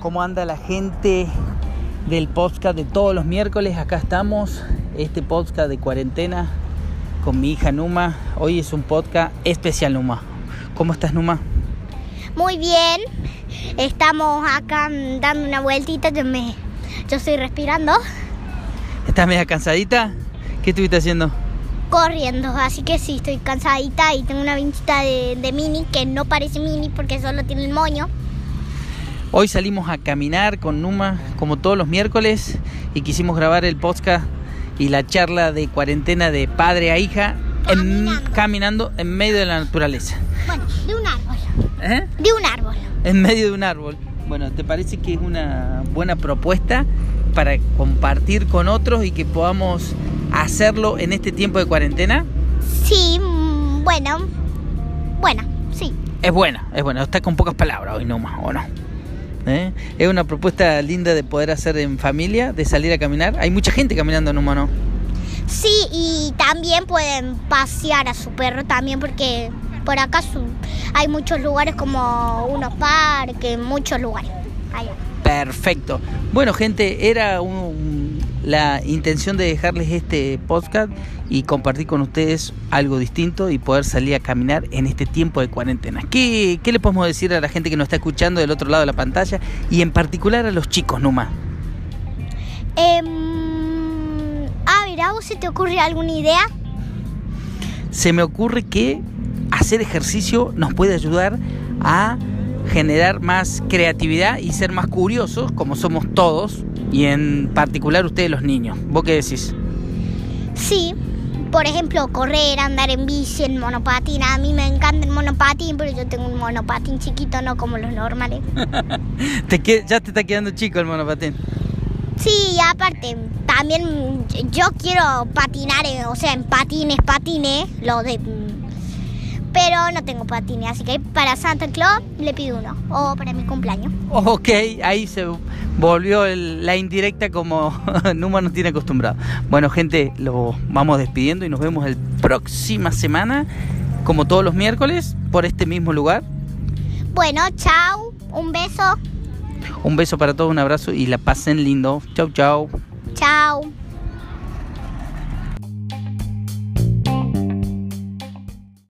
¿Cómo anda la gente del podcast de todos los miércoles? Acá estamos, este podcast de cuarentena con mi hija Numa. Hoy es un podcast especial, Numa. ¿Cómo estás, Numa? Muy bien. Estamos acá dando una vueltita. Yo, me, yo estoy respirando, ¿Estás media cansadita? ¿Qué estuviste haciendo? corriendo. Así que sí, estoy cansadita y tengo una vinchita de, de mini que no parece mini porque solo tiene el moño. Hoy salimos a caminar con Numa como todos los miércoles y quisimos grabar el podcast y la charla de cuarentena de padre a hija en- Caminando. caminando en medio de la naturaleza. Bueno, de un árbol. ¿Eh? De un árbol. En medio de un árbol. Bueno, ¿te parece que es una buena propuesta para compartir con otros y que podamos hacerlo en este tiempo de cuarentena? Sí, mm, bueno. Bueno, sí. Es buena, es buena. Está con pocas palabras hoy nomás, ¿o no? ¿Eh? Es una propuesta linda de poder hacer en familia, de salir a caminar. Hay mucha gente caminando en humano. Sí, y también pueden pasear a su perro también porque por acá su- hay muchos lugares como unos parques, muchos lugares. Allá. Perfecto. Bueno, gente, era un- la intención de dejarles este podcast y compartir con ustedes algo distinto y poder salir a caminar en este tiempo de cuarentena. ¿Qué, qué le podemos decir a la gente que nos está escuchando del otro lado de la pantalla y en particular a los chicos, Numa? Em, a ver, ¿a vos se te ocurre alguna idea? se me ocurre que hacer ejercicio nos puede ayudar a generar más creatividad y ser más curiosos, como somos todos, y en particular ustedes los niños. ¿Vos qué decís? Sí, por ejemplo, correr, andar en bici, en monopatín. A mí me encanta el monopatín, pero yo tengo un monopatín chiquito, no como los normales. Te ya te está quedando chico el monopatín. Sí, y aparte, también yo quiero patinar, en- o sea, en patines, patines, lo de... Pero no tengo patines, así que para Santa Claus le pido uno, o para mi cumpleaños. Ok, ahí se volvió el- la indirecta como Numa nos tiene acostumbrado. Bueno, gente, lo vamos despidiendo y nos vemos el próxima semana, como todos los miércoles, por este mismo lugar. Bueno, chao, un beso, Un beso para todos, un abrazo y la pasen lindo. Chau, chau. chao.